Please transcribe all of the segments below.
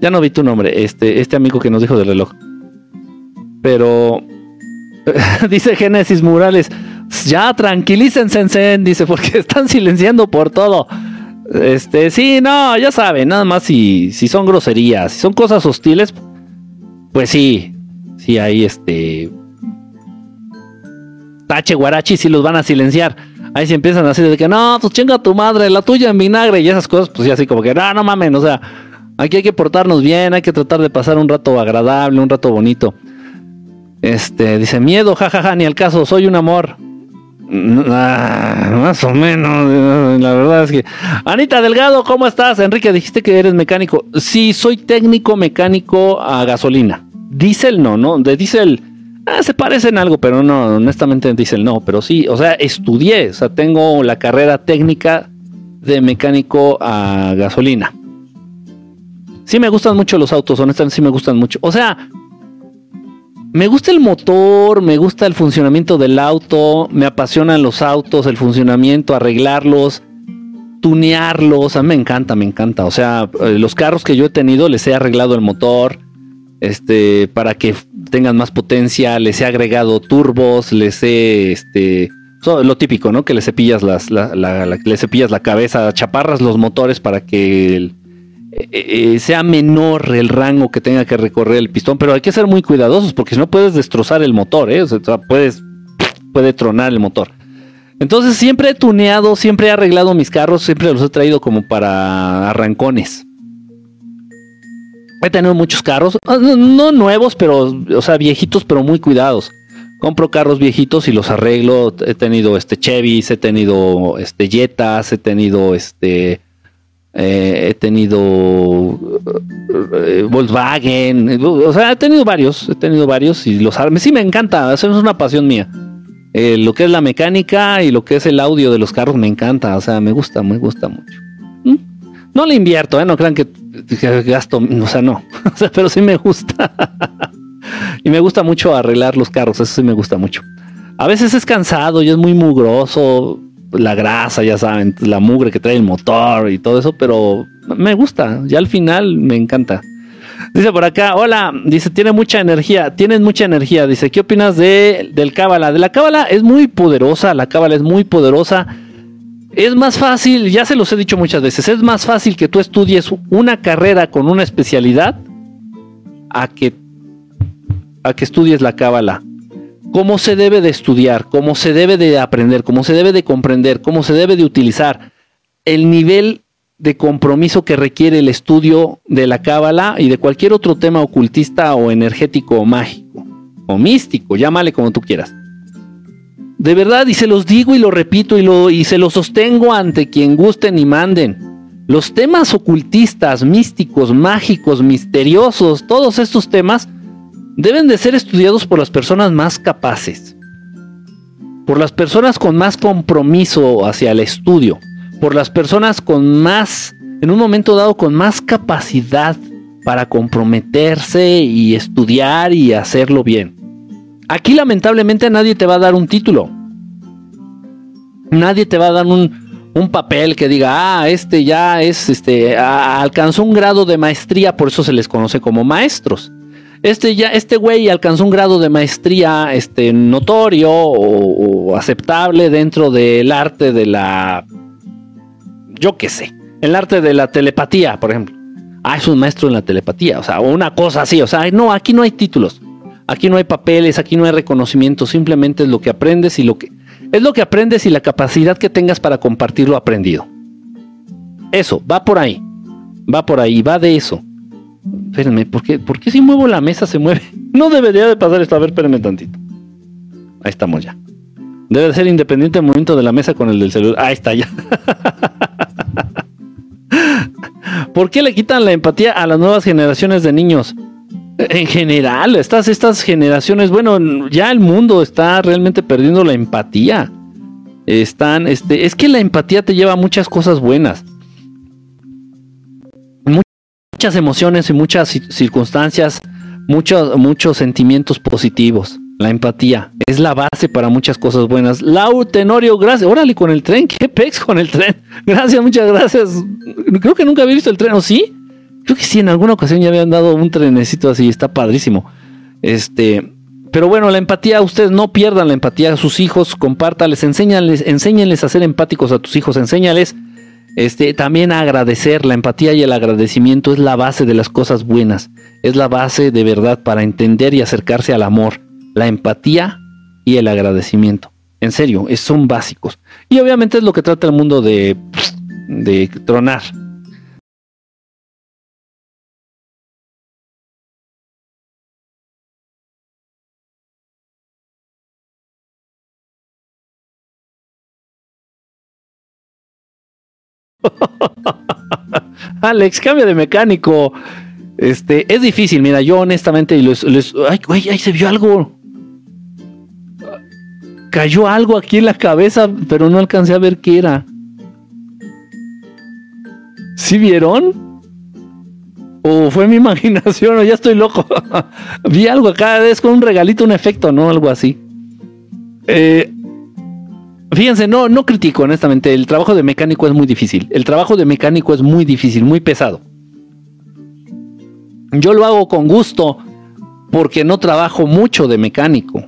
ya no vi tu nombre, este, este amigo que nos dijo del reloj. Pero dice Génesis Murales, ya tranquilícense, dice, porque están silenciando por todo. Este, sí, no, ya saben, nada más si, si son groserías, si son cosas hostiles, pues sí, sí, ahí este. Tache guarachi, sí los van a silenciar. Ahí si empiezan a decir de que no, pues chinga tu madre, la tuya en vinagre y esas cosas, pues ya así como que no, no mamen, o sea, aquí hay que portarnos bien, hay que tratar de pasar un rato agradable, un rato bonito. Este, dice miedo, jajaja, ni al caso, soy un amor. Ah, más o menos, la verdad es que. Anita Delgado, ¿cómo estás? Enrique, dijiste que eres mecánico. Sí, soy técnico mecánico a gasolina. Diesel no, ¿no? De diésel ah, se parecen algo, pero no, honestamente diésel no. Pero sí, o sea, estudié, o sea, tengo la carrera técnica de mecánico a gasolina. Sí me gustan mucho los autos, honestamente sí me gustan mucho. O sea, me gusta el motor, me gusta el funcionamiento del auto, me apasionan los autos, el funcionamiento, arreglarlos, tunearlos, a mí me encanta, me encanta. O sea, eh, los carros que yo he tenido les he arreglado el motor, este, para que tengan más potencia, les he agregado turbos, les he, este, lo típico, ¿no? Que le cepillas las, la, le cepillas la cabeza, chaparras los motores para que el, eh, eh, sea menor el rango que tenga que recorrer el pistón, pero hay que ser muy cuidadosos porque si no puedes destrozar el motor, ¿eh? puedes, puede tronar el motor. Entonces siempre he tuneado, siempre he arreglado mis carros, siempre los he traído como para arrancones. He tenido muchos carros, ah, no, nuevos, pero, o sea, viejitos, pero muy cuidados. Compro carros viejitos y los arreglo. He tenido este Chevys, he tenido este Jetas, he tenido este eh, he tenido eh, Volkswagen, o sea, he tenido varios, he tenido varios y los sí me encanta, eso es una pasión mía. Eh, lo que es la mecánica y lo que es el audio de los carros me encanta, o sea, me gusta, me gusta mucho. ¿Mm? No le invierto, no crean que, gasto, o sea, no, pero sí me gusta. y me gusta mucho arreglar los carros, eso sí me gusta mucho. A veces es cansado y es muy mugroso, la grasa, ya saben, la mugre que trae el motor y todo eso, pero me gusta, ya al final me encanta. Dice por acá, hola, dice, tiene mucha energía, tienes mucha energía, dice, ¿qué opinas de, del cábala? De la cábala es muy poderosa, la cábala es muy poderosa. Es más fácil, ya se los he dicho muchas veces, es más fácil que tú estudies una carrera con una especialidad a que, a que estudies la cábala cómo se debe de estudiar, cómo se debe de aprender, cómo se debe de comprender, cómo se debe de utilizar el nivel de compromiso que requiere el estudio de la cábala y de cualquier otro tema ocultista o energético o mágico o místico, llámale como tú quieras. De verdad, y se los digo y lo repito y, lo, y se lo sostengo ante quien gusten y manden. Los temas ocultistas, místicos, mágicos, misteriosos, todos estos temas deben de ser estudiados por las personas más capaces, por las personas con más compromiso hacia el estudio, por las personas con más, en un momento dado, con más capacidad para comprometerse y estudiar y hacerlo bien. Aquí lamentablemente nadie te va a dar un título. Nadie te va a dar un, papel que diga, ah, este ya es, este, alcanzó un grado de maestría, por eso se les conoce como maestros este ya, este güey alcanzó un grado de maestría este, notorio o, aceptable dentro del arte de la, yo qué sé, el arte de la telepatía, por ejemplo. Ah, es un maestro en la telepatía, o sea, una cosa así, o sea, no, aquí no hay títulos, aquí no hay papeles, aquí no hay reconocimiento, simplemente es lo que aprendes y lo que, es lo que aprendes y la capacidad que tengas para compartir lo aprendido. Eso, va por ahí, va por ahí, va de eso. Espérenme, ¿por qué, ¿por qué si muevo la mesa se mueve? No debería de pasar esto. A ver, espérenme tantito. Ahí estamos ya. Debe de ser independiente el movimiento de la mesa con el del celular. Ahí está ya. ¿Por qué le quitan la empatía a las nuevas generaciones de niños? En general, estas, estas generaciones, bueno, ya el mundo está realmente perdiendo la empatía. Están, este, es que la empatía te lleva a muchas cosas buenas muchas emociones y muchas circunstancias, muchos, muchos sentimientos positivos. La empatía es la base para muchas cosas buenas. Lau Tenorio, gracias. Órale con el tren, qué pex con el tren. Gracias, muchas gracias. Creo que nunca había visto el tren, ¿o sí? Creo que sí, en alguna ocasión ya habían dado un trenecito así, está padrísimo. Este, pero bueno, la empatía, ustedes no pierdan la empatía a sus hijos, compártales, enséñales, enséñales a ser empáticos a tus hijos, enséñales este, también agradecer. La empatía y el agradecimiento es la base de las cosas buenas, es la base de verdad para entender y acercarse al amor. La empatía y el agradecimiento. En serio, son básicos. Y obviamente es lo que trata el mundo de, de tronar. Alex, cambia de mecánico. Este, es difícil, mira, yo honestamente ay, güey, ahí se vio algo. Cayó algo aquí en la cabeza, pero no alcancé a ver qué era. ¿Sí vieron? ¿O fue mi imaginación? O ya estoy loco. Vi algo acá, es con un regalito, un efecto, ¿no? Algo así. Eh, Fíjense, no, no critico, honestamente. El trabajo de mecánico es muy difícil. El trabajo de mecánico es muy difícil, muy pesado. Yo lo hago con gusto porque no trabajo mucho de mecánico.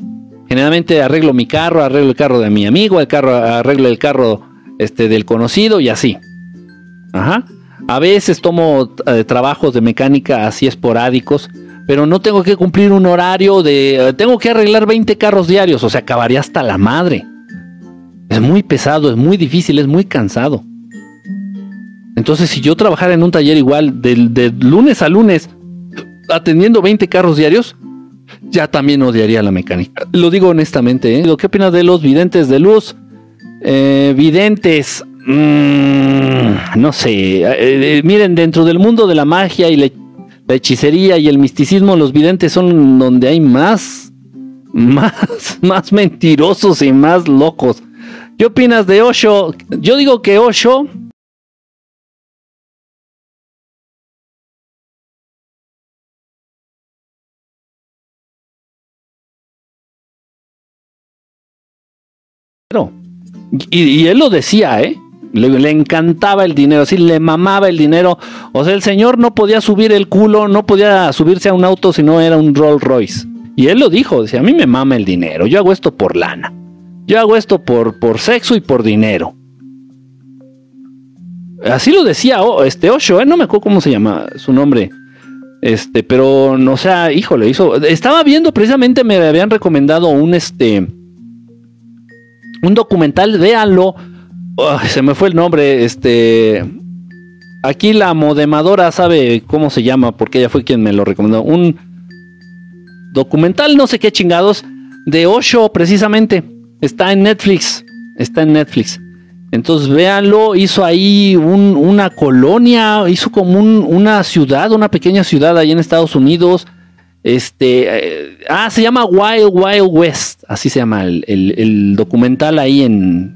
Generalmente arreglo mi carro, arreglo el carro de mi amigo, el carro, arreglo el carro este, del conocido y así. Ajá. A veces tomo eh, trabajos de mecánica así esporádicos, pero no tengo que cumplir un horario de... Eh, tengo que arreglar 20 carros diarios, o sea, acabaría hasta la madre. Es muy pesado, es muy difícil, es muy cansado. Entonces, si yo trabajara en un taller igual de, lunes a lunes, atendiendo 20 carros diarios, ya también odiaría la mecánica. Lo digo honestamente. ¿eh? ¿Qué opinas de los videntes de luz? Eh, videntes. Mm, no sé. Eh, miren, dentro del mundo de la magia y la, hechicería y el misticismo, los videntes son donde hay más, más, más mentirosos y más locos. ¿Qué opinas de Osho? Yo digo que Osho Y, y, él lo decía, ¿eh? Le, le, encantaba el dinero, así le mamaba el dinero. O sea, el señor no podía subir el culo, no podía subirse a un auto si no era un Rolls Royce. Y él lo dijo, decía, a mí me mama el dinero, yo hago esto por lana. Yo hago esto por, por sexo y por dinero. Así lo decía este Osho, ¿eh? no me acuerdo cómo se llama su nombre. Este, pero no sea, híjole, hizo. Estaba viendo precisamente, me habían recomendado un este. Un documental, véanlo. se me fue el nombre. Este. Aquí la modemadora sabe cómo se llama, porque ella fue quien me lo recomendó. Un documental, no sé qué chingados, de Osho, precisamente. Está en Netflix. Está en Netflix. Entonces véanlo, hizo ahí una colonia, hizo como una ciudad, una pequeña ciudad ahí en Estados Unidos. Este, eh, ah, se llama Wild Wild West, así se llama el, documental ahí en,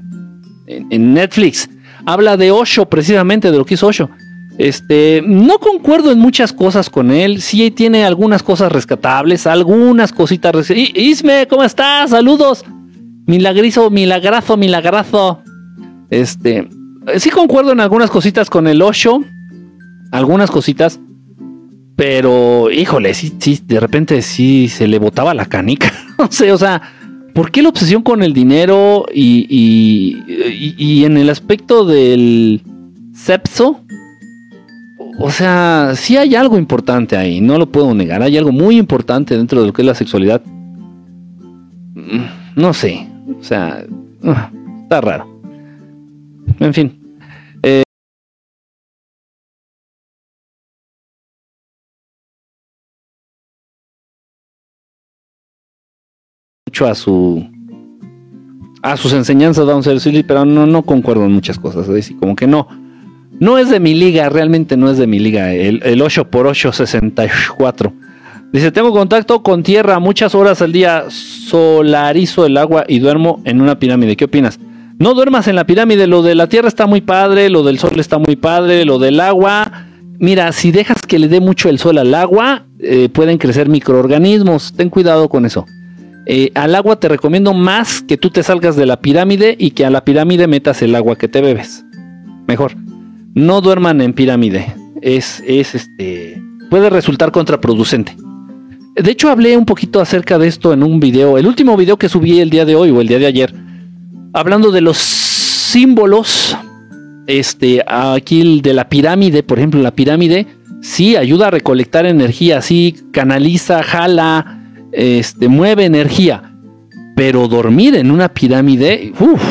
en, Netflix. Habla de Osho, precisamente de lo que hizo Osho. Este, no concuerdo en muchas cosas con él, sí tiene algunas cosas rescatables, algunas cositas. Isme, ¿cómo estás? Saludos. Milagrizo, milagrazo, milagrazo. Este, sí concuerdo en algunas cositas con el Osho, algunas cositas, pero híjole, sí, sí, de repente sí se le botaba la canica. no sé, o sea, ¿por qué la obsesión con el dinero y, y, y en el aspecto del sepso? O sea, sí hay algo importante ahí, no lo puedo negar, hay algo muy importante dentro de lo que es la sexualidad. Mm, no sé, o sea, ah, está raro. En fin. Eh, mucho a su a sus enseñanzas Don Silly, pero no, no concuerdo en muchas cosas. Es como que no. No es de mi liga, realmente no es de mi liga. El, el 8x8 64. Dice, tengo contacto con tierra muchas horas al día, solarizo el agua y duermo en una pirámide. ¿Qué opinas? No duermas en la pirámide, lo de la tierra está muy padre, lo del sol está muy padre, lo del agua. Mira, si dejas que le dé mucho el sol al agua, eh, pueden crecer microorganismos. Ten cuidado con eso. Eh, al agua te recomiendo más que tú te salgas de la pirámide y que a la pirámide metas el agua que te bebes. Mejor. No duerman en pirámide. es, es este, puede resultar contraproducente. De hecho, hablé un poquito acerca de esto en un video, el último video que subí el día de hoy o el día de ayer, hablando de los símbolos, este, aquí de la pirámide, por ejemplo, la pirámide, sí ayuda a recolectar energía, sí canaliza, jala, este, mueve energía, pero dormir en una pirámide, uff.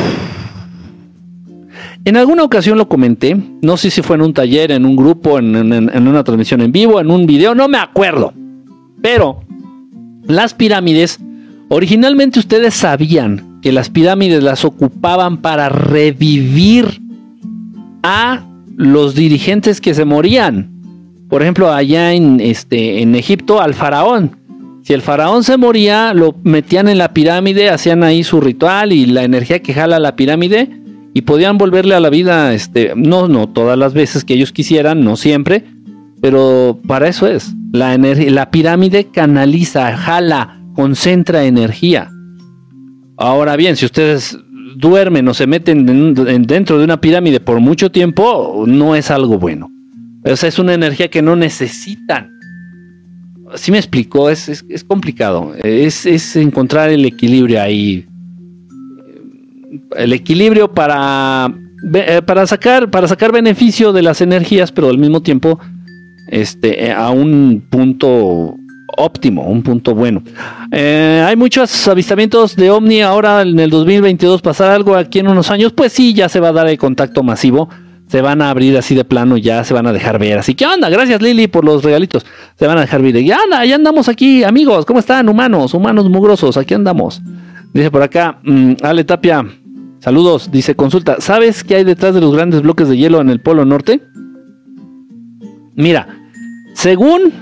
En alguna ocasión lo comenté, no sé si fue en un taller, en un grupo, en, en una transmisión en vivo, en un video, no me acuerdo. Pero las pirámides, originalmente ustedes sabían que las pirámides las ocupaban para revivir a los dirigentes que se morían. Por ejemplo, allá en, este, en Egipto, al faraón. Si el faraón se moría, lo metían en la pirámide, hacían ahí su ritual y la energía que jala la pirámide y podían volverle a la vida, este, no, no todas las veces que ellos quisieran, no siempre, pero para eso es. La, la pirámide canaliza, jala, concentra energía. Ahora bien, si ustedes duermen o se meten dentro de una pirámide por mucho tiempo, no es algo bueno. O sea, es una energía que no necesitan. Si me explicó, es, es, complicado. Es, es, encontrar el equilibrio ahí. El equilibrio para, eh, para, sacar, para sacar beneficio de las energías, pero al mismo tiempo este, eh, a un punto óptimo, un punto bueno. Eh, hay muchos avistamientos de ovni ahora en el 2022, pasar algo aquí en unos años, pues sí, ya se va a dar el contacto masivo. Se van a abrir así de plano, ya se van a dejar ver. Así que anda, gracias Lili por los regalitos. Se van a dejar ver. Ya anda, ya andamos aquí, amigos. ¿Cómo están? Humanos, humanos mugrosos, aquí andamos. Dice por acá, mm, Ale Tapia, saludos. Dice, consulta, ¿sabes qué hay detrás de los grandes bloques de hielo en el Polo Norte? Mira, según,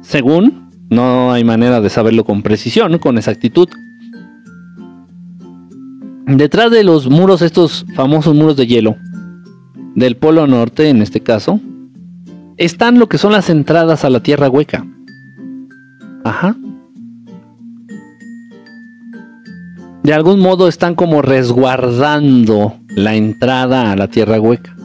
según, no hay manera de saberlo con precisión, con exactitud. Detrás de los muros, estos famosos muros de hielo, del Polo Norte en este caso, están lo que son las entradas a la Tierra Hueca. Ajá. De algún modo están como resguardando la entrada a la Tierra Hueca.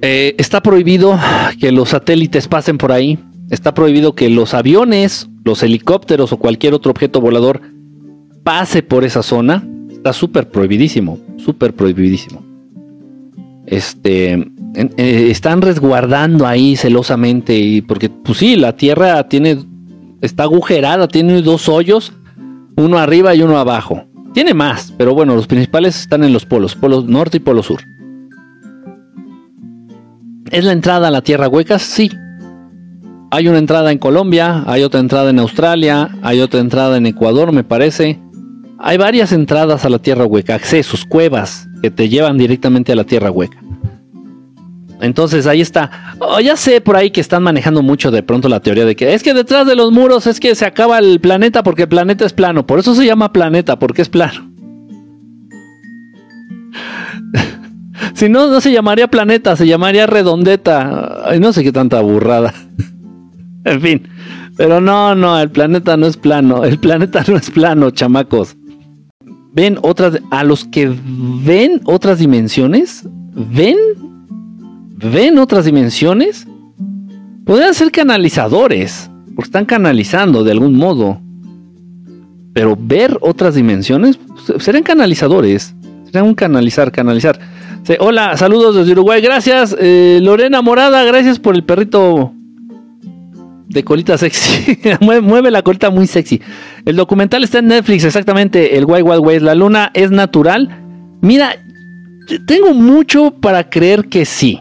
Eh, está prohibido que los satélites pasen por ahí. Está prohibido que los aviones, los helicópteros o cualquier otro objeto volador pase por esa zona. Está súper prohibidísimo, súper prohibidísimo. Este, eh, están resguardando ahí celosamente y porque, pues sí, la Tierra tiene, está agujerada, tiene dos hoyos, uno arriba y uno abajo. Tiene más, pero bueno, los principales están en los polos, polo norte y polo sur. ¿Es la entrada a la Tierra Hueca? Sí. Hay una entrada en Colombia, hay otra entrada en Australia, hay otra entrada en Ecuador, me parece. Hay varias entradas a la Tierra Hueca, accesos, cuevas que te llevan directamente a la Tierra Hueca. Entonces ahí está. Oh, ya sé por ahí que están manejando mucho de pronto la teoría de que es que detrás de los muros es que se acaba el planeta porque el planeta es plano. Por eso se llama planeta, porque es plano. Si no, no se llamaría planeta, se llamaría redondeta. Ay, no sé qué tanta burrada. en fin. Pero no, no, el planeta no es plano. El planeta no es plano, chamacos. Ven otras. A los que ven otras dimensiones. Ven. Ven otras dimensiones. Podrían ser canalizadores. Porque están canalizando de algún modo. Pero ver otras dimensiones. Pues, serían canalizadores. Serían un canalizar, canalizar hola, saludos desde Uruguay. Gracias, eh, Lorena Morada. Gracias por el perrito de colita sexy. mueve, la colita muy sexy. El documental está en Netflix, exactamente. El Wild Wild West. La luna es natural. Mira, tengo mucho para creer que sí.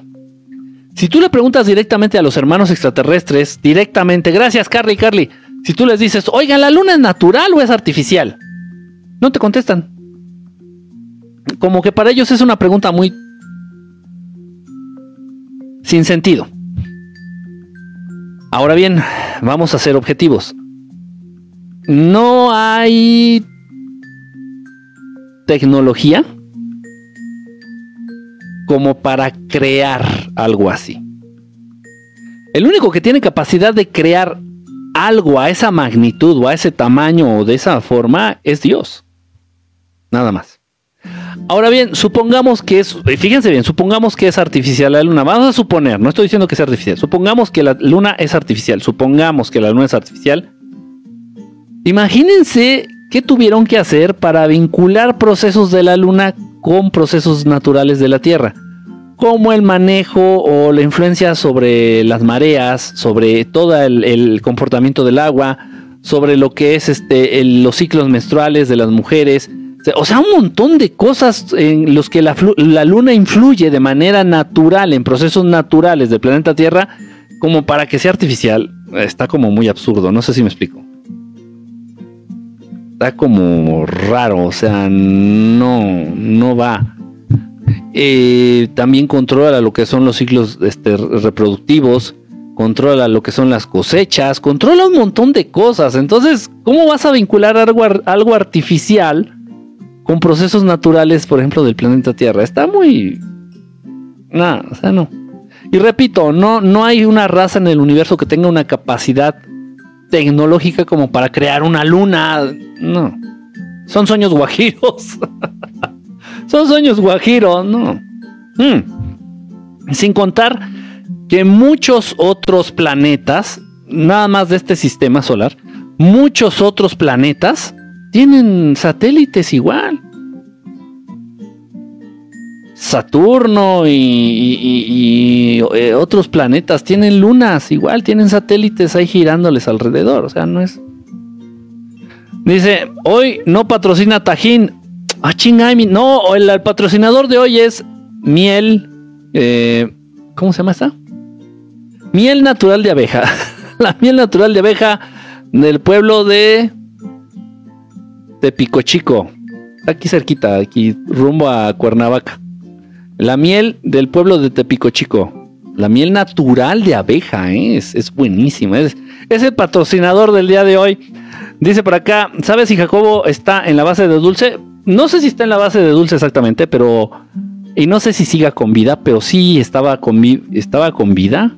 Si tú le preguntas directamente a los hermanos extraterrestres, directamente, gracias Carly, Carly. Si tú les dices, oigan, ¿la luna es natural o es artificial? No te contestan como que para ellos es una pregunta muy sin sentido. Ahora bien, vamos a ser objetivos. No hay tecnología como para crear algo así. El único que tiene capacidad de crear algo a esa magnitud o a ese tamaño o de esa forma es Dios. Nada más. Ahora bien, supongamos que es, fíjense bien, supongamos que es artificial la luna. Vamos a suponer, no estoy diciendo que sea artificial, supongamos que la luna es artificial, supongamos que la luna es artificial. Imagínense qué tuvieron que hacer para vincular procesos de la luna con procesos naturales de la Tierra, como el manejo o la influencia sobre las mareas, sobre todo el, comportamiento del agua, sobre lo que es este, los ciclos menstruales de las mujeres, o sea, un montón de cosas en los que la, luna influye de manera natural, en procesos naturales del planeta Tierra, como para que sea artificial. Está como muy absurdo, no sé si me explico. Está como raro, o sea, no, no va. Eh, también controla lo que son los ciclos este, reproductivos, controla lo que son las cosechas, controla un montón de cosas. Entonces, ¿cómo vas a vincular algo artificial? Con procesos naturales, por ejemplo, del planeta Tierra. Está muy... Nada, o sea, no. Y repito, no, no hay una raza en el universo que tenga una capacidad tecnológica como para crear una luna. No. Son sueños guajiros. Son sueños guajiros, no. Hmm. Sin contar que muchos otros planetas, nada más de este sistema solar, muchos otros planetas tienen satélites igual. Saturno y, eh, otros planetas tienen lunas, igual tienen satélites ahí girándoles alrededor, o sea, no es... Dice, hoy no patrocina Tajín. Ah, no, el, patrocinador de hoy es miel. Eh, ¿Cómo se llama esta? Miel natural de abeja. La miel natural de abeja del pueblo de Tepico Chico, aquí cerquita, aquí rumbo a Cuernavaca. La miel del pueblo de Tepico Chico. La miel natural de abeja, ¿eh? es, buenísima. Es, es el patrocinador del día de hoy. Dice por acá, ¿sabes si Jacobo está en la base de dulce? No sé si está en la base de dulce exactamente, pero... Y no sé si siga con vida, pero sí estaba con, estaba con vida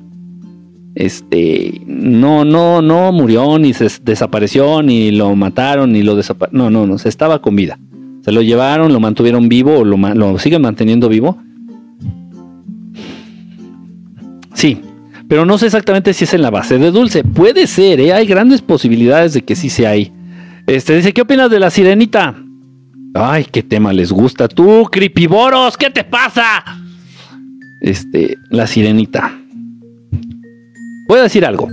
este, no, no, no murió, ni se desapareció, ni lo mataron, ni lo desapareció. No, no, no, se estaba con vida. Se lo llevaron, lo mantuvieron vivo, o lo, lo siguen manteniendo vivo. Sí, pero no sé exactamente si es en la base de dulce. Puede ser, ¿eh? hay grandes posibilidades de que sí sea ahí. Este dice, ¿qué opinas de la sirenita? Ay, qué tema les gusta. Tú, Cripiboros, ¿qué te pasa? Este, la sirenita. Voy a decir algo.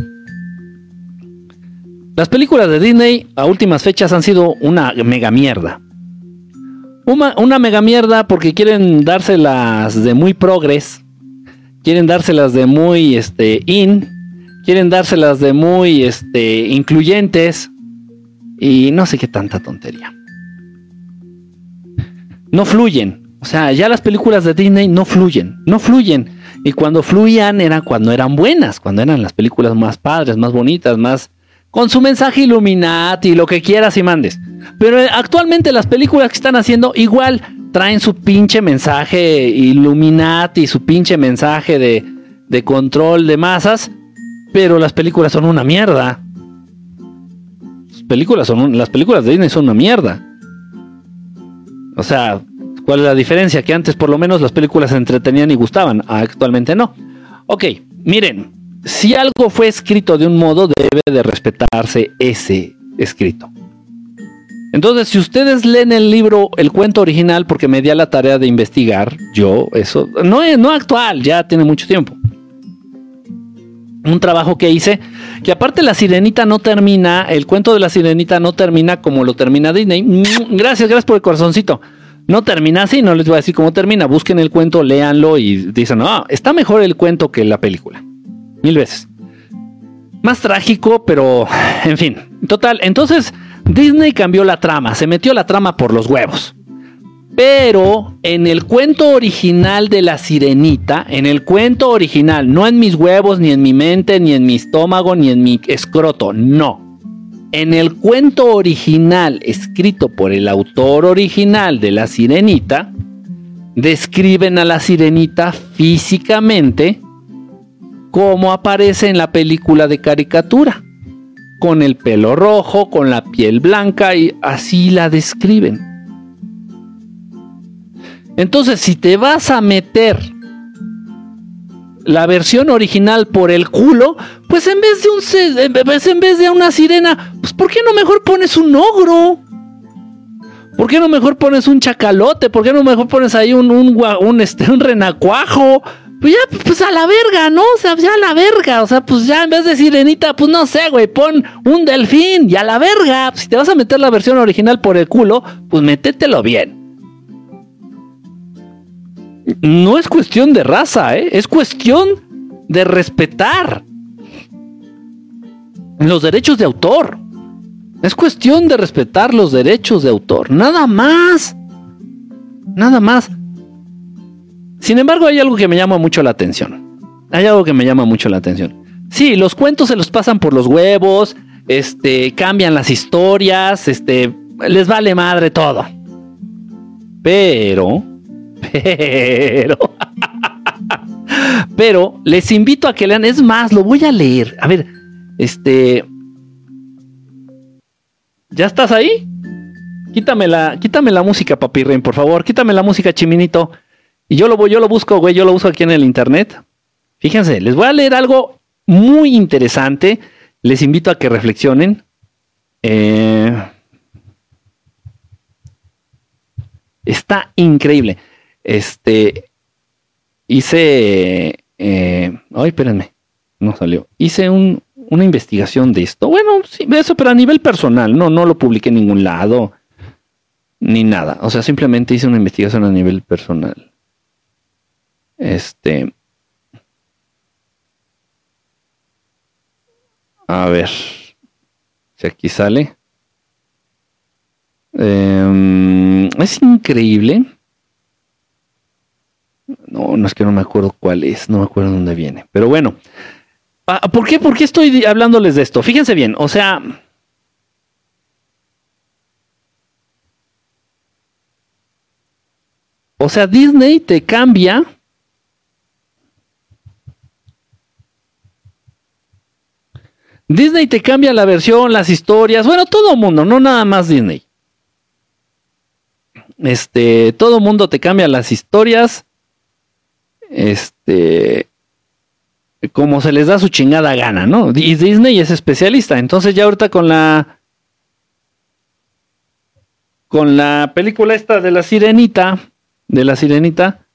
Las películas de Disney a últimas fechas han sido una mega mierda. Una, mega mierda porque quieren dárselas de muy progres. Quieren dárselas de muy este, in. Quieren dárselas de muy este, incluyentes. Y no sé qué tanta tontería. No fluyen. O sea, ya las películas de Disney no fluyen. No fluyen. Y cuando fluían era cuando eran buenas, cuando eran las películas más padres, más bonitas, más con su mensaje Illuminati, lo que quieras y mandes. Pero eh, actualmente las películas que están haciendo igual traen su pinche mensaje Illuminati, su pinche mensaje de, control de masas, pero las películas son una mierda. Las películas, son las películas de Disney son una mierda. O sea, ¿Cuál es la diferencia? Que antes por lo menos las películas se entretenían y gustaban, actualmente no. Ok, miren, si algo fue escrito de un modo, debe de respetarse ese escrito. Entonces, si ustedes leen el libro, el cuento original, porque me di a la tarea de investigar, yo, eso, no no actual, ya tiene mucho tiempo. Un trabajo que hice, que aparte la sirenita no termina, el cuento de la sirenita no termina como lo termina Disney. Gracias, gracias por el corazoncito. No termina así, no les voy a decir cómo termina. Busquen el cuento, léanlo y dicen, no, está mejor el cuento que la película. Mil veces. Más trágico, pero en fin. Total, entonces Disney cambió la trama, se metió la trama por los huevos. Pero en el cuento original de la sirenita, en el cuento original, no en mis huevos, ni en mi mente, ni en mi estómago, ni en mi escroto, no. En el cuento original, escrito por el autor original de La Sirenita, describen a la Sirenita físicamente como aparece en la película de caricatura, con el pelo rojo, con la piel blanca y así la describen. Entonces, si te vas a meter la versión original por el culo, pues en vez de un pues en vez de una sirena, pues ¿por qué no mejor pones un ogro? ¿Por qué no mejor pones un chacalote? ¿Por qué no mejor pones ahí un, un, un, este, un renacuajo? Pues ya, pues a la verga, ¿no? O sea, ya a la verga. O sea, pues ya en vez de sirenita, pues no sé, güey, pon un delfín y a la verga. Si te vas a meter la versión original por el culo, pues métetelo bien. No es cuestión de raza, ¿eh? Es cuestión de respetar los derechos de autor. Es cuestión de respetar los derechos de autor. Nada más. Nada más. Sin embargo, hay algo que me llama mucho la atención. Hay algo que me llama mucho la atención. Sí, los cuentos se los pasan por los huevos, este, cambian las historias, este, les vale madre todo. Pero, pero, pero les invito a que lean. Es más, lo voy a leer. A ver, este, ¿ya estás ahí? Quítame la, quítame la música, papi Ren, por favor. Quítame la música, chiminito. Y yo lo, yo lo busco, güey, yo lo uso aquí en el internet. Fíjense, les voy a leer algo muy interesante. Les invito a que reflexionen. Eh, está increíble. Este, hice, eh, ay, espérenme, no salió. Hice una investigación de esto. Bueno, sí, eso, pero a nivel personal, no, no lo publiqué en ningún lado, ni nada. O sea, simplemente hice una investigación a nivel personal. Este. A ver. Si aquí sale. Em, es increíble. No, no es que no me acuerdo cuál es, no me acuerdo dónde viene. Pero bueno, ¿por qué, ¿por qué estoy hablándoles de esto? Fíjense bien, o sea, o sea, Disney te cambia Disney te cambia la versión, las historias, bueno, todo mundo, no nada más Disney. Este, todo mundo te cambia las historias. Este, como se les da su chingada gana, ¿no? Y Disney es especialista. Entonces ya ahorita con la con la película esta de la sirenita, de la sirenita,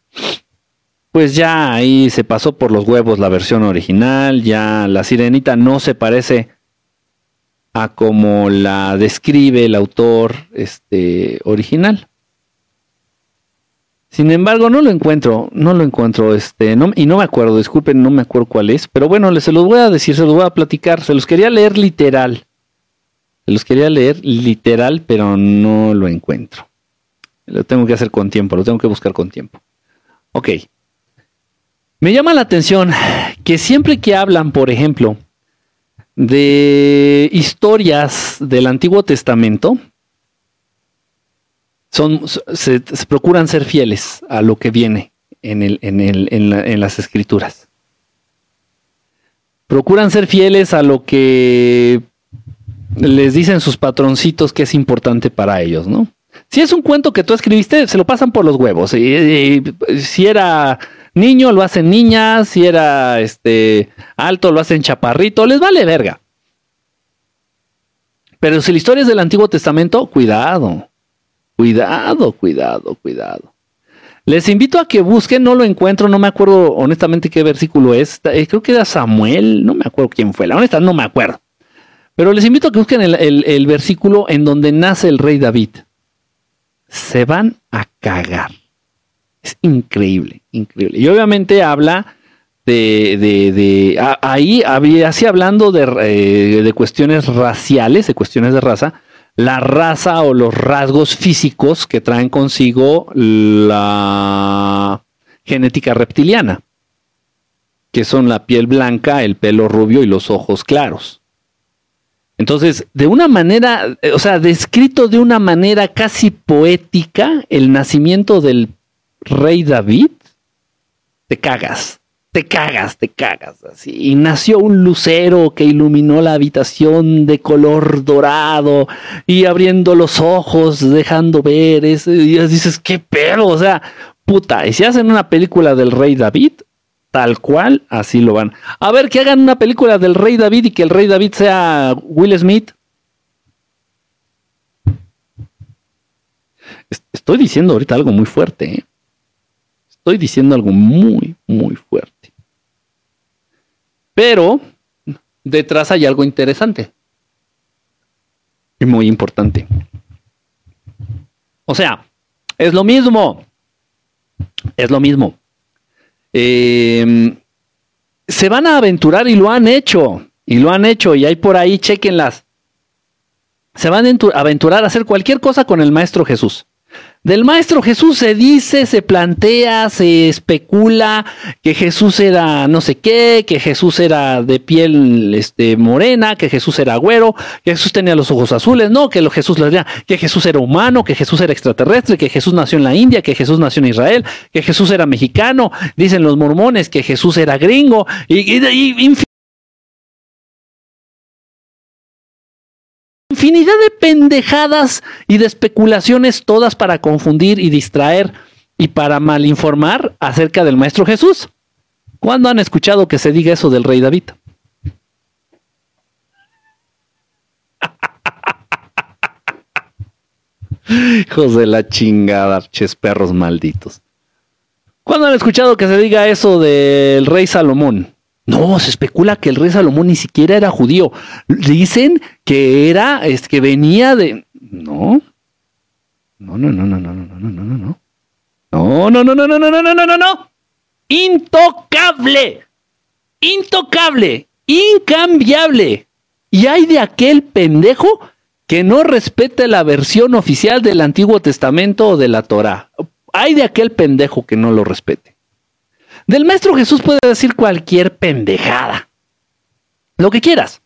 pues ya ahí se pasó por los huevos la versión original, ya la sirenita no se parece a como la describe el autor este, original. Sin embargo, no lo encuentro, no lo encuentro, este, y no me acuerdo, disculpen, no me acuerdo cuál es, pero bueno, se los voy a decir, se los voy a platicar, se los quería leer literal, se los quería leer literal, pero no lo encuentro. Lo tengo que hacer con tiempo, lo tengo que buscar con tiempo. Ok, me llama la atención que siempre que hablan, por ejemplo, de historias del Antiguo Testamento, se, procuran ser fieles a lo que viene en, las escrituras. Procuran ser fieles a lo que les dicen sus patroncitos que es importante para ellos, ¿no? Si es un cuento que tú escribiste, se lo pasan por los huevos. si era niño lo hacen niñas, si era este alto lo hacen chaparrito, les vale verga. Pero si la historia es del Antiguo Testamento, cuidado, cuidado, cuidado, cuidado. Les invito a que busquen, no lo encuentro, no me acuerdo honestamente qué versículo es. Eh, creo que era Samuel, no me acuerdo quién fue, la honesta no me acuerdo. Pero les invito a que busquen el versículo en donde nace el rey David. Se van a cagar. Es increíble, increíble. Y obviamente habla de, ahí, así hablando eh, de cuestiones raciales, de cuestiones de raza, la raza o los rasgos físicos que traen consigo la genética reptiliana, que son la piel blanca, el pelo rubio y los ojos claros. Entonces, de una manera, o sea, descrito de una manera casi poética, el nacimiento del rey David, te cagas, te cagas, te cagas. Así. Y nació un lucero que iluminó la habitación de color dorado y abriendo los ojos, dejando ver. y dices, ¿qué pedo? O sea, Puta, y si hacen una película del rey David, tal cual, así lo van. A ver, que hagan una película del rey David y que el rey David sea Will Smith. Estoy diciendo ahorita algo muy fuerte. ¿eh? Estoy diciendo algo muy, muy fuerte. Pero detrás hay algo interesante. Y muy importante. O sea, es lo mismo. Es lo mismo. Em, se van a aventurar y lo han hecho. Y lo han hecho. Y hay por ahí, chequenlas. Se van a aventurar a hacer cualquier cosa con el Maestro Jesús. Del Maestro Jesús se dice, se plantea, se especula que Jesús era no sé qué, que Jesús era de piel este, morena, que Jesús era güero, que Jesús tenía los ojos azules, no, que lo Jesús que Jesús era humano, que Jesús era extraterrestre, que Jesús nació en la India, que Jesús nació en Israel, que Jesús era mexicano, dicen los mormones que Jesús era gringo, y, y, infinidad de pendejadas y de especulaciones, todas para confundir y distraer y para malinformar acerca del Maestro Jesús. ¿Cuándo han escuchado que se diga eso del rey David? Hijos de la chingada, ches perros malditos. ¿Cuándo han escuchado que se diga eso del rey Salomón? No, se especula que el rey Salomón ni siquiera era judío. Dicen que era, es que venía de. No. No, no, no, no, no, no, no, no, no, no. No, no, no, no, no, no, no, no, no, no, no. Intocable. Intocable. Incambiable. Y hay de aquel pendejo que no respete la versión oficial del Antiguo Testamento o de la Torah. Hay de aquel pendejo que no lo respete. Del Maestro Jesús puede decir cualquier pendejada. Lo que quieras.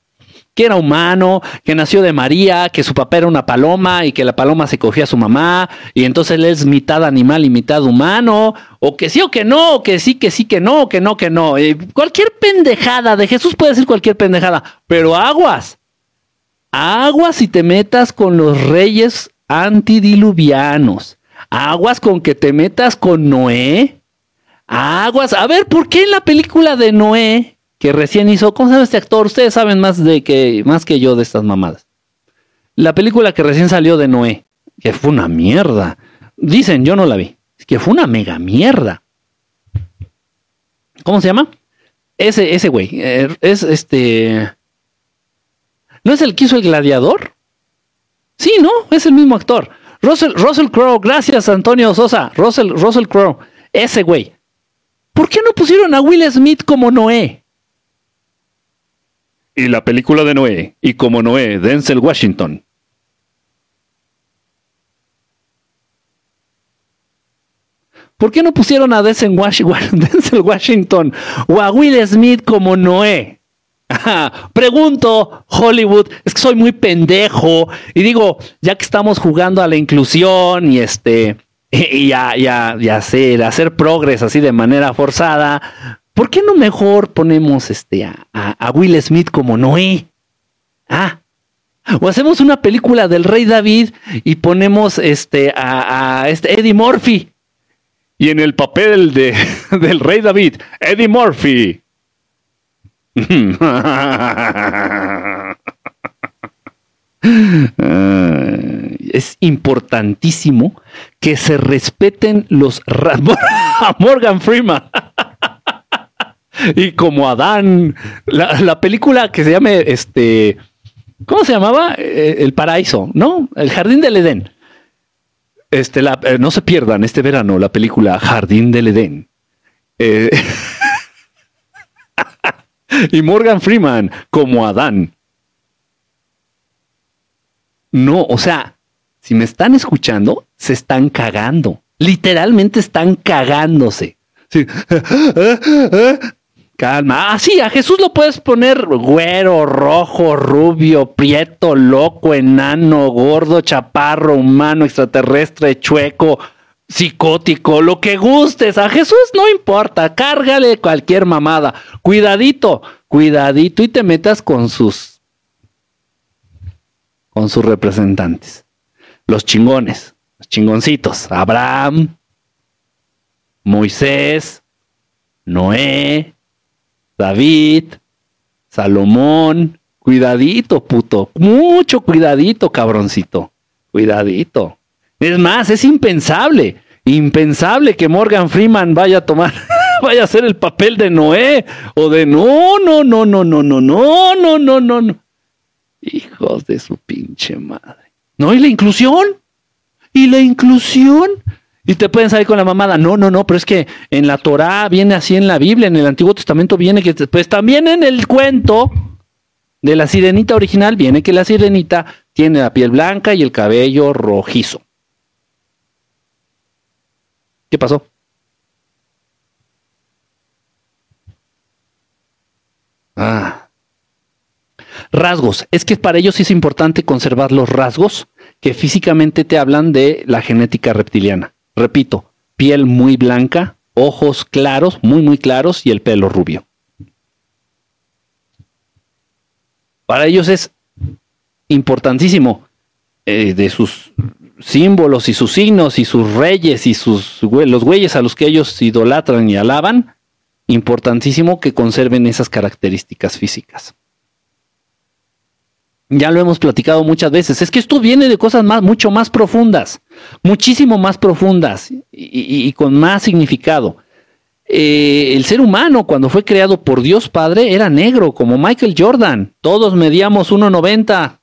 Que era humano, que nació de María, que su papá era una paloma y que la paloma se cogía a su mamá y entonces él es mitad animal y mitad humano, o que sí o que no, o que sí, que sí, que no, que no, que no. Eh, cualquier pendejada de Jesús puede decir cualquier pendejada, pero aguas. Aguas si te metas con los reyes antidiluvianos. Aguas con que te metas con Noé, Aguas. A ver, ¿por qué en la película de Noé, que recién hizo, ¿cómo se llama este actor? Ustedes saben más de que, más que yo de estas mamadas. La película que recién salió de Noé, que fue una mierda. Dicen, yo no la vi. Que fue una mega mierda. ¿Cómo se llama? Ese, ese güey. Eh, es este. ¿No es el que hizo el gladiador? Sí, ¿no? Es el mismo actor. Russell, Russell Crowe, gracias Antonio Sosa. Russell, Russell Crowe. Ese güey. ¿Por qué no pusieron a Will Smith como Noé? Y la película de Noé, y como Noé, Denzel Washington. ¿Por qué no pusieron a Denzel Washington o a Will Smith como Noé? Pregunto, Hollywood, es que soy muy pendejo y digo, ya que estamos jugando a la inclusión y este y a, y hacer, hacer progres así de manera forzada, ¿por qué no mejor ponemos este, a, Will Smith como Noé? Ah, o hacemos una película del Rey David y ponemos este, a, este Eddie Murphy. Y en el papel de, del Rey David, Eddie Murphy. es importantísimo que se respeten los a Morgan Freeman. y como Adán, la, película que se llame este, ¿cómo se llamaba? Eh, el paraíso, ¿no? El jardín del Edén. Este, la, eh, no se pierdan este verano la película Jardín del Edén. Eh, y Morgan Freeman como Adán. No, o sea, si me están escuchando, se están cagando. Literalmente están cagándose. Calma. Ah, sí, a Jesús lo puedes poner güero, rojo, rubio, prieto, loco, enano, gordo, chaparro, humano, extraterrestre, chueco, psicótico, lo que gustes. A Jesús no importa, cárgale cualquier mamada. Cuidadito, cuidadito y te metas con sus con sus representantes los chingones, los chingoncitos, Abraham, Moisés, Noé, David, Salomón. Cuidadito, puto. Mucho cuidadito, cabroncito. Cuidadito. Es más, es impensable. Impensable que Morgan Freeman vaya a tomar, vaya a hacer el papel de Noé o de no, no, no, no, no, no, no, no, no, no. Hijos de su pinche madre. ¿No? ¿Y la inclusión? ¿Y la inclusión? Y te pueden salir con la mamada. No, no, no, pero es que en la Torah viene así en la Biblia, en el Antiguo Testamento viene que, pues también en el cuento de la sirenita original viene que la sirenita tiene la piel blanca y el cabello rojizo. ¿Qué pasó? Ah. Rasgos. Es que para ellos es importante conservar los rasgos que físicamente te hablan de la genética reptiliana. Repito, piel muy blanca, ojos claros, muy muy claros y el pelo rubio. Para ellos es importantísimo eh, de sus símbolos y sus signos y sus reyes y sus los güeyes a los que ellos idolatran y alaban, importantísimo que conserven esas características físicas. Ya lo hemos platicado muchas veces. Es que esto viene de cosas más, mucho más profundas, muchísimo más profundas y, con más significado. Eh, el ser humano, cuando fue creado por Dios Padre, era negro, como Michael Jordan. Todos medíamos 1,90.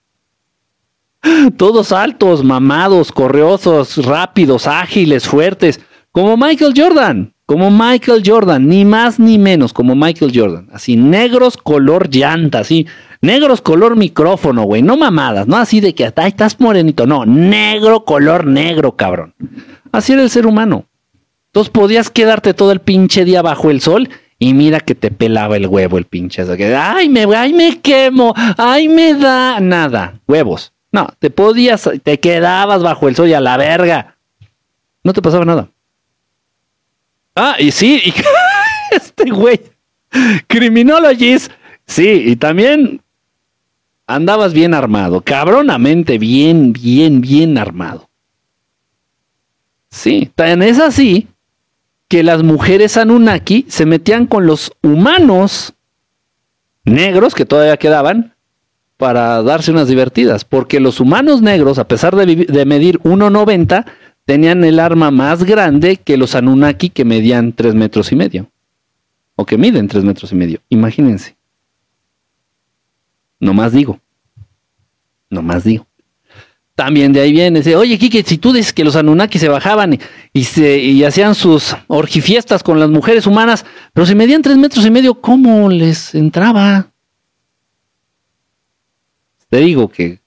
Todos altos, mamados, correosos, rápidos, ágiles, fuertes, como Michael Jordan. Como Michael Jordan, ni más ni menos, como Michael Jordan. Así, negros color llanta, así, Negros color micrófono, güey. No mamadas, no así de que estás morenito. No, negro color negro, cabrón. Así era el ser humano. Entonces podías quedarte todo el pinche día bajo el sol y mira que te pelaba el huevo el pinche. ay, me, ay, me quemo, ay, me da nada. Huevos. No, te podías, te quedabas bajo el sol y a la verga. No te pasaba nada. Ah, y sí, y este güey, Criminologist, sí, y también andabas bien armado, cabronamente bien, bien, bien armado. Sí, tan es así que las mujeres Anunnaki se metían con los humanos negros que todavía quedaban para darse unas divertidas, porque los humanos negros, a pesar de, de medir 1,90, tenían el arma más grande que los Anunnaki que medían 3 metros y medio, o que miden 3 metros y medio, imagínense. No más digo. No más digo. También de ahí viene, dice, oye, Kike, si tú dices que los Anunnaki se bajaban y, se, y hacían sus orgifiestas con las mujeres humanas, pero si medían tres metros y medio, ¿cómo les entraba? Te digo que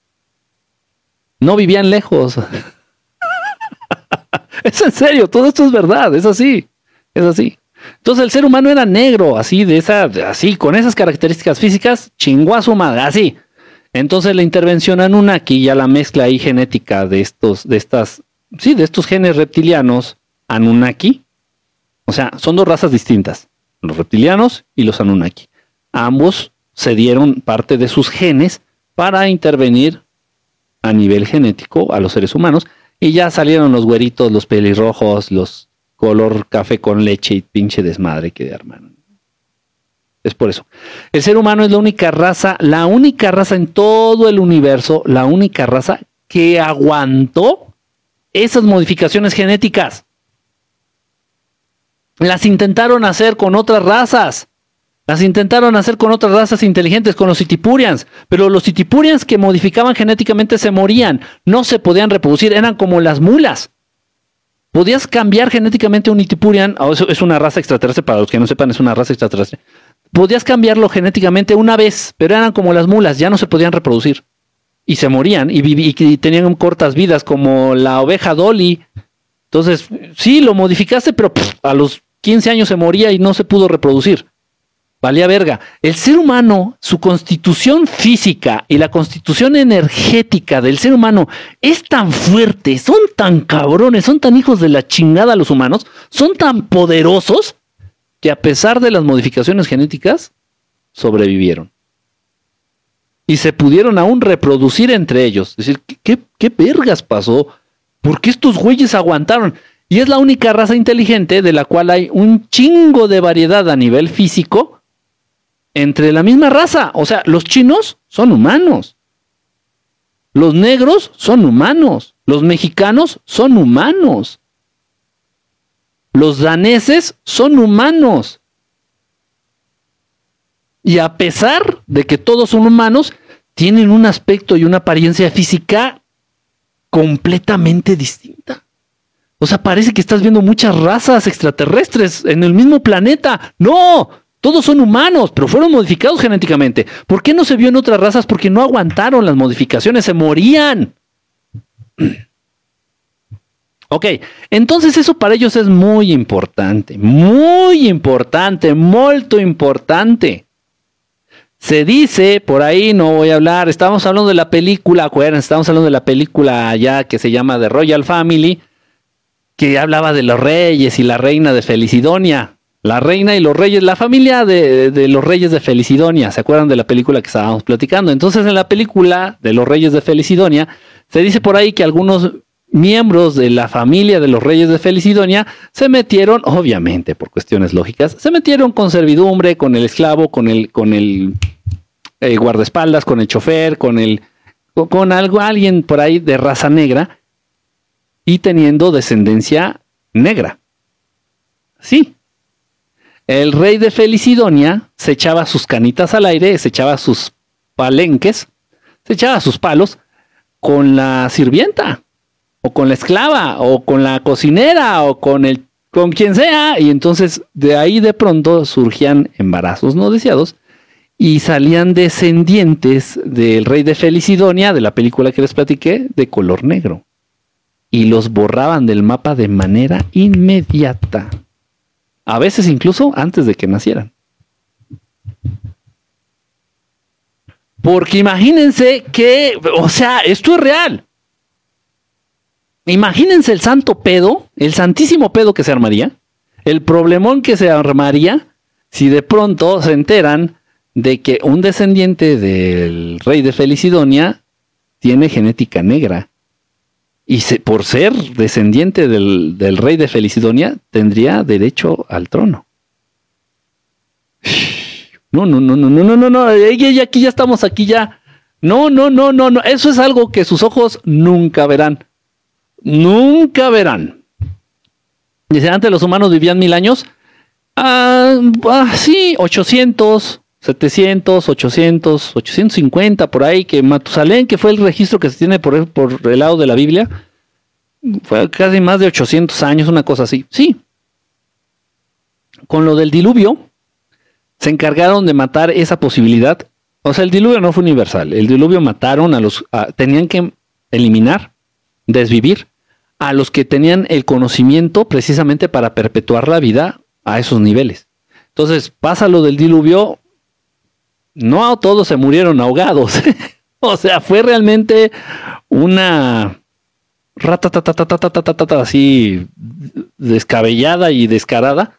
no vivían lejos. es en serio, todo esto es verdad, es así, es así. Entonces el ser humano era negro, así, de esa, así, con esas características físicas, chingó a su madre, así. Entonces la intervención Anunnaki, ya la mezcla ahí genética de estos, de estas, sí, de estos genes reptilianos, Anunnaki, o sea, son dos razas distintas, los reptilianos y los Anunnaki. Ambos se dieron parte de sus genes para intervenir a nivel genético a los seres humanos y ya salieron los güeritos, los pelirrojos, los color café con leche y pinche desmadre que de hermano. Es por eso. El ser humano es la única raza, la única raza en todo el universo, la única raza que aguantó esas modificaciones genéticas. Las intentaron hacer con otras razas. Las intentaron hacer con otras razas inteligentes, con los Itipurians, pero los Itipurians que modificaban genéticamente se morían, no se podían reproducir, eran como las mulas. Podías cambiar genéticamente un Itipurian, oh, es una raza extraterrestre, para los que no sepan, es una raza extraterrestre. Podías cambiarlo genéticamente una vez, pero eran como las mulas, ya no se podían reproducir. Y se morían y, y tenían cortas vidas, como la oveja Dolly. Entonces, sí, lo modificaste, pero a los 15 años se moría y no se pudo reproducir. Valía verga. El ser humano, su constitución física y la constitución energética del ser humano es tan fuerte, son tan cabrones, son tan hijos de la chingada los humanos, son tan poderosos que a pesar de las modificaciones genéticas, sobrevivieron. Y se pudieron aún reproducir entre ellos. Es decir, ¿qué, vergas pasó? ¿Por qué estos güeyes aguantaron? Y es la única raza inteligente de la cual hay un chingo de variedad a nivel físico entre la misma raza. O sea, los chinos son humanos. Los negros son humanos. Los mexicanos son humanos. Los daneses son humanos. Y a pesar de que todos son humanos, tienen un aspecto y una apariencia física completamente distinta. O sea, parece que estás viendo muchas razas extraterrestres en el mismo planeta. No, todos son humanos, pero fueron modificados genéticamente. ¿Por qué no se vio en otras razas? Porque no aguantaron las modificaciones, se morían. Ok, entonces eso para ellos es muy importante, muy importante, muy importante. Se dice, por ahí no voy a hablar, estamos hablando de la película, acuérdense, estamos hablando de la película ya que se llama The Royal Family, que hablaba de los reyes y la reina de Felicidonia. La reina y los reyes, la familia de, de, los reyes de Felicidonia, ¿se acuerdan de la película que estábamos platicando? Entonces en la película de los reyes de Felicidonia, se dice por ahí que algunos miembros de la familia de los reyes de Felicidonia se metieron, obviamente por cuestiones lógicas, se metieron con servidumbre, con el esclavo, con el, con el eh, guardaespaldas, con el chofer, con el, con algo, alguien por ahí de raza negra y teniendo descendencia negra. Sí. El rey de Felicidonia se echaba sus canitas al aire, se echaba sus palenques, se echaba sus palos con la sirvienta o con la esclava, o con la cocinera, o con el con quien sea, y entonces de ahí de pronto surgían embarazos no deseados y salían descendientes del rey de Felicidonia, de la película que les platiqué, de color negro. Y los borraban del mapa de manera inmediata. A veces incluso antes de que nacieran. Porque imagínense que, o sea, esto es real. Imagínense el santo pedo, el santísimo pedo que se armaría, el problemón que se armaría si de pronto se enteran de que un descendiente del rey de Felicidonia tiene genética negra. Y por ser descendiente del, del, rey de Felicidonia, tendría derecho al trono. No, no, no, no, no, no, no, no. Aquí ya estamos, aquí ya. No, no, no, no, no. Eso es algo que sus ojos nunca verán nunca verán. Dice, antes los humanos vivían mil años. Ah, ah sí, 800, 700, 800, 850, por ahí, que Matusalén, que fue el registro que se tiene por el, por lado de la Biblia, fue casi más de 800 años, una cosa así. Sí. Con lo del diluvio, se encargaron de matar esa posibilidad. O sea, el diluvio no fue universal. El diluvio mataron a los... tenían que eliminar, desvivir a los que tenían el conocimiento precisamente para perpetuar la vida a esos niveles. Entonces, pasa lo del diluvio, no todos se murieron ahogados. o sea, fue realmente una rata así descabellada y descarada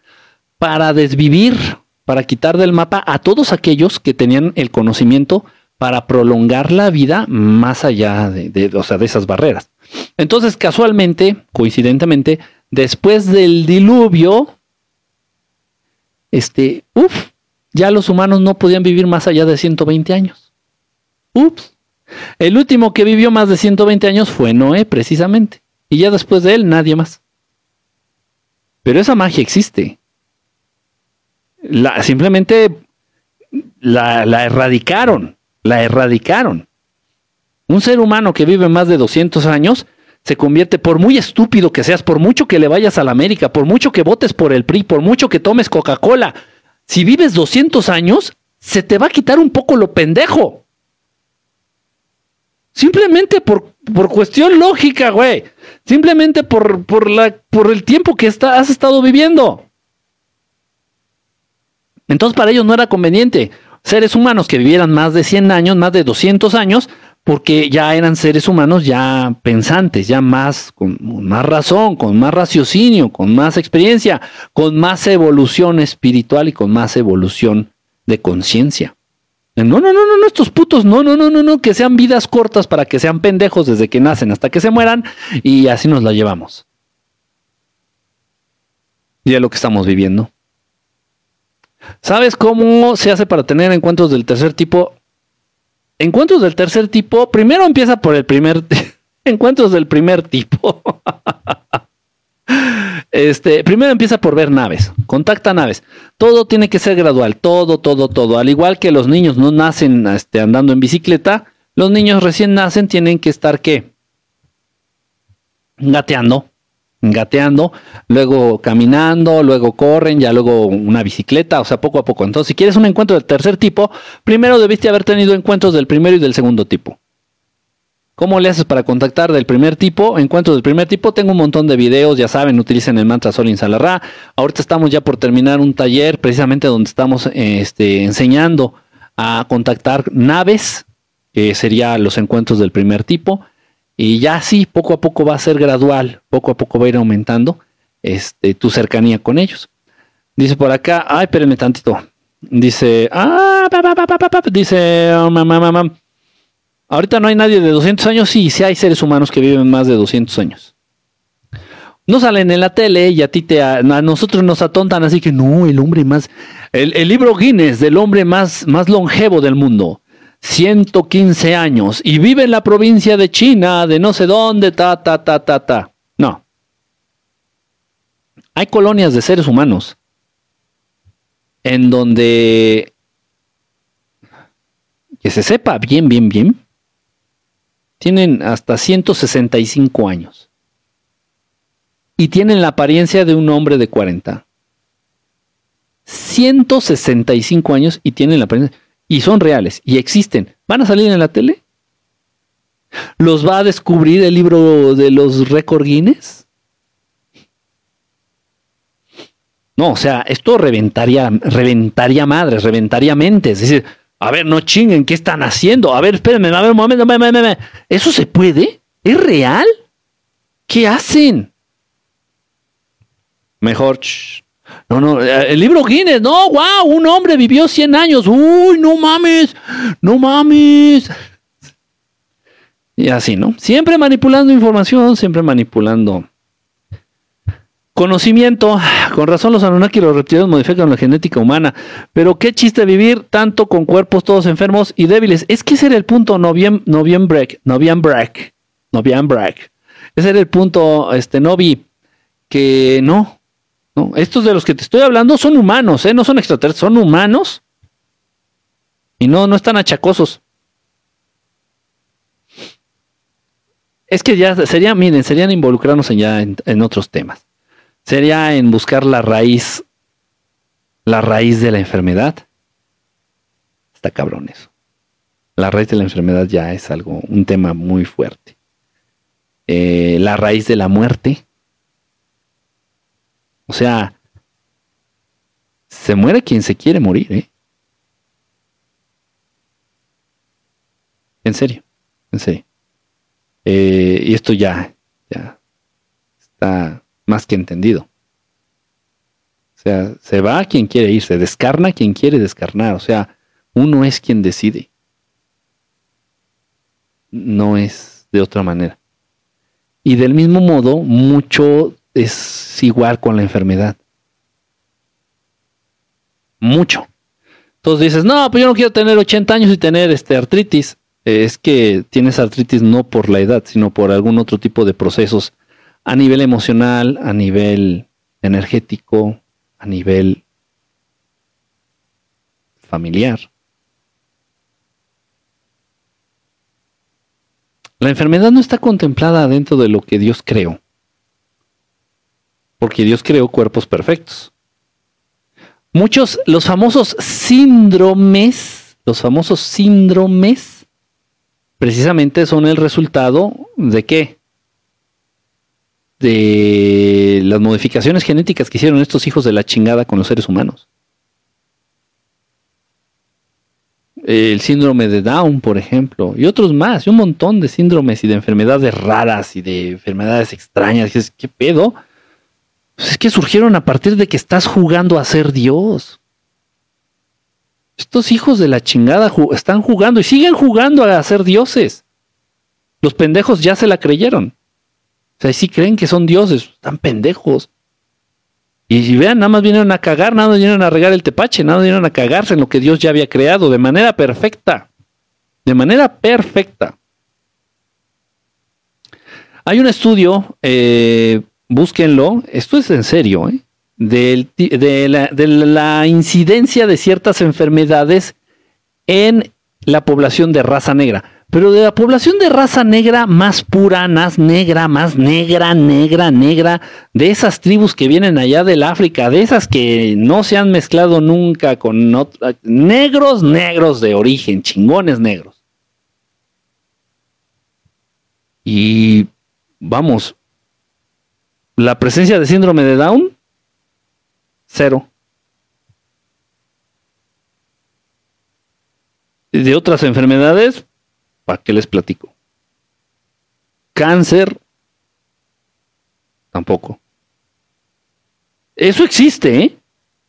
para desvivir, para quitar del mapa a todos aquellos que tenían el conocimiento para prolongar la vida más allá de, o sea, de esas barreras. Entonces, casualmente, coincidentemente, después del diluvio, este, uff, ya los humanos no podían vivir más allá de 120 años. Ups. El último que vivió más de 120 años fue Noé, precisamente. Y ya después de él, nadie más. Pero esa magia existe. La, simplemente la, la erradicaron. La erradicaron. Un ser humano que vive más de 200 años se convierte, por muy estúpido que seas, por mucho que le vayas a la América, por mucho que votes por el PRI, por mucho que tomes Coca-Cola, si vives 200 años, se te va a quitar un poco lo pendejo. Simplemente por, por cuestión lógica, güey. Simplemente por, por, la, por el tiempo que has estado viviendo. Entonces para ellos no era conveniente. Seres humanos que vivieran más de 100 años, más de 200 años, porque ya eran seres humanos ya pensantes, ya más, con más razón, con más raciocinio, con más experiencia, con más evolución espiritual y con más evolución de conciencia. No, no, no, no, no, estos putos, no, no, no, no, no, que sean vidas cortas para que sean pendejos desde que nacen hasta que se mueran y así nos la llevamos. Y es lo que estamos viviendo. ¿Sabes cómo se hace para tener encuentros del tercer tipo? Encuentros del tercer tipo, primero empieza por el primer encuentros del primer tipo. Este, primero empieza por ver naves, contacta naves. Todo tiene que ser gradual, todo, todo, todo. Al igual que los niños no nacen este, andando en bicicleta, los niños recién nacen tienen que estar ¿qué? Gateando, gateando, luego caminando, luego corren, ya luego una bicicleta, o sea, poco a poco. Entonces, si quieres un encuentro del tercer tipo, primero debiste haber tenido encuentros del primero y del segundo tipo. ¿Cómo le haces para contactar del primer tipo? Encuentros del primer tipo. Tengo un montón de videos, ya saben, utilicen el mantra Sol Salarra. Ahorita estamos ya por terminar un taller precisamente donde estamos este, enseñando a contactar naves, que serían los encuentros del primer tipo. Y ya sí, poco a poco va a ser gradual, poco a poco va a ir aumentando este, tu cercanía con ellos. Dice por acá, ay, espérenme tantito. Dice, ah, dice, mamá, mamá. Ahorita no hay nadie de 200 años, sí, sí hay seres humanos que viven más de 200 años. No salen en la tele y a ti te a, nosotros nos atontan así que no, el hombre más el, el, libro Guinness del hombre más más longevo del mundo. 115 años y vive en la provincia de China, de no sé dónde, ta ta ta ta ta. No. Hay colonias de seres humanos en donde que se sepa bien bien bien tienen hasta 165 años. Y tienen la apariencia de un hombre de 40. 165 años y tienen la apariencia. Y son reales y existen. ¿Van a salir en la tele? ¿Los va a descubrir el libro de los récord Guinness? No, o sea, esto reventaría, reventaría madres, reventaría mentes. Es decir, a ver, no chinguen, ¿qué están haciendo? A ver, espérenme, a ver un momento, ¿eso se puede? ¿Es real? ¿Qué hacen? Mejor, no, no, eh, el libro Guinness, no, wow, un hombre vivió 100 años, uy, no mames, no mames. Y así, ¿no? Siempre manipulando información, siempre manipulando Conocimiento, con razón los Anunnaki y los reptiles modifican la genética humana, pero qué chiste vivir tanto con cuerpos todos enfermos y débiles. Es que ese era el punto noviem, noviembre, noviembre, noviembre. Ese era el punto, este, novi, que no, estos de los que te estoy hablando son humanos, ¿eh? no son extraterrestres, son humanos y no, no están achacosos. Es que ya sería, miren, serían involucrarnos ya en otros temas sería en buscar la raíz, la raíz de la enfermedad. Está cabrón eso. La raíz de la enfermedad ya es algo, un tema muy fuerte. Eh, la raíz de la muerte. O sea, se muere quien se quiere morir, ¿eh? En serio, en serio. Eh, y esto ya, ya está más que entendido. O sea, se va quien quiere ir, se descarna quien quiere descarnar. O sea, uno es quien decide. No es de otra manera. Y del mismo modo, mucho es igual con la enfermedad. Mucho. Entonces dices, no, pues yo no quiero tener 80 años y tener este artritis. Es que tienes artritis no por la edad, sino por algún otro tipo de procesos a nivel emocional, a nivel energético, a nivel familiar. La enfermedad no está contemplada dentro de lo que Dios creó, porque Dios creó cuerpos perfectos. Muchos, los famosos síndromes, los famosos síndromes, precisamente son el resultado de qué? de las modificaciones genéticas que hicieron estos hijos de la chingada con los seres humanos. El síndrome de Down, por ejemplo, y otros más, y un montón de síndromes y de enfermedades raras y de enfermedades extrañas. ¿Qué pedo? Es que surgieron a partir de que estás jugando a ser Dios. Estos hijos de la chingada están jugando y siguen jugando a ser dioses. Los pendejos ya se la creyeron. O sea, si creen que son dioses, están pendejos. Y, vean, nada más vinieron a cagar, nada más vinieron a regar el tepache, nada más vinieron a cagarse en lo que Dios ya había creado de manera perfecta. De manera perfecta. Hay un estudio, eh, búsquenlo, esto es en serio, ¿eh? de, la, de la incidencia de ciertas enfermedades en la población de raza negra pero de la población de raza negra más pura, más negra, más negra, negra, negra, de esas tribus que vienen allá del África, de esas que no se han mezclado nunca con negros, negros de origen, chingones negros. Y vamos, la presencia de síndrome de Down, cero. De otras enfermedades, ¿Para qué les platico? Cáncer, tampoco. Eso existe, ¿eh?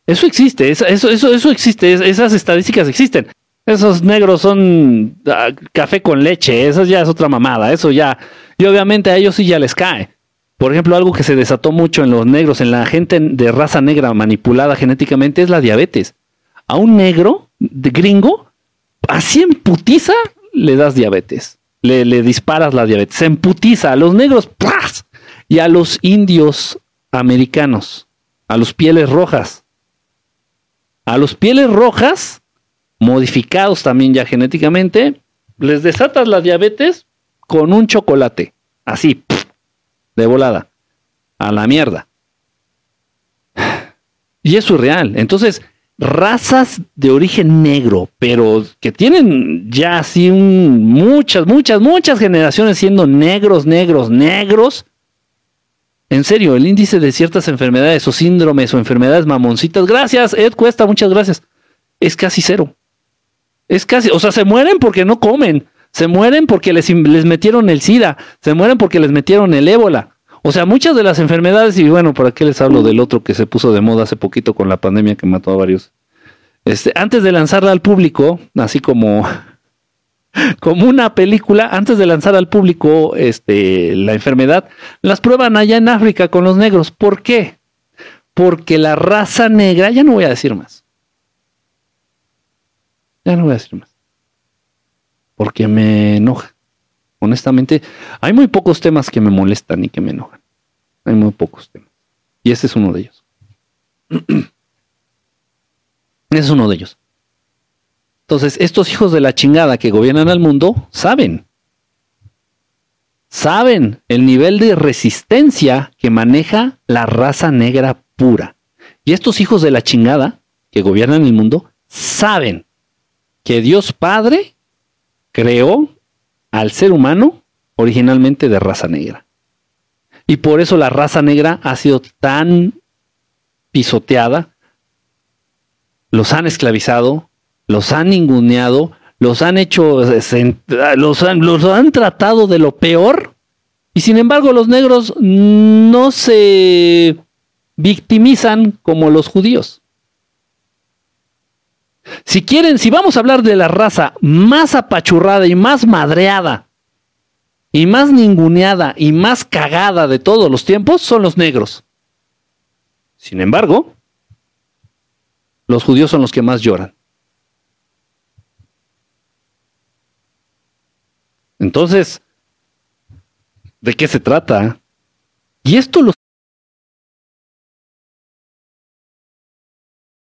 Eso existe, eso, eso, eso existe, esas estadísticas existen. Esos negros son ah, café con leche, eso ya es otra mamada, eso ya. Y obviamente a ellos sí ya les cae. Por ejemplo, algo que se desató mucho en los negros, en la gente de raza negra manipulada genéticamente, es la diabetes. A un negro gringo, así en putiza, le das diabetes. Le, disparas la diabetes. Se emputiza a los negros ¡plas! y a los indios americanos, a los pieles rojas. A los pieles rojas, modificados también ya genéticamente, les desatas la diabetes con un chocolate. Así, de volada. A la mierda. Y es real. Entonces, razas de origen negro, pero que tienen ya así muchas, muchas, muchas generaciones siendo negros, negros, negros. En serio, el índice de ciertas enfermedades o síndromes o enfermedades mamoncitas, gracias, Ed Cuesta, muchas gracias, es casi cero. Es casi, o sea, se mueren porque no comen, se mueren porque les, les metieron el SIDA, se mueren porque les metieron el ébola. O sea, muchas de las enfermedades, y bueno, ¿para qué les hablo del otro que se puso de moda hace poquito con la pandemia que mató a varios? Este, antes de lanzarla al público, así como, como una película, antes de lanzar al público este, la enfermedad, las prueban allá en África con los negros. ¿Por qué? Porque la raza negra, ya no voy a decir más. Ya no voy a decir más. Porque me enoja. Honestamente, hay muy pocos temas que me molestan y que me enojan. Hay muy pocos temas. Y ese es uno de ellos. ese es uno de ellos. Entonces, estos hijos de la chingada que gobiernan al mundo saben. Saben el nivel de resistencia que maneja la raza negra pura. Y estos hijos de la chingada que gobiernan el mundo saben que Dios Padre creó al ser humano originalmente de raza negra. Y por eso la raza negra ha sido tan pisoteada, los han esclavizado, los han ninguneado, los han hecho, los han, los han tratado de lo peor, y sin embargo los negros no se victimizan como los judíos. Si quieren, si vamos a hablar de la raza más apachurrada y más madreada y más ninguneada y más cagada de todos los tiempos, son los negros. Sin embargo, los judíos son los que más lloran. Entonces, ¿de qué se trata? Y esto lo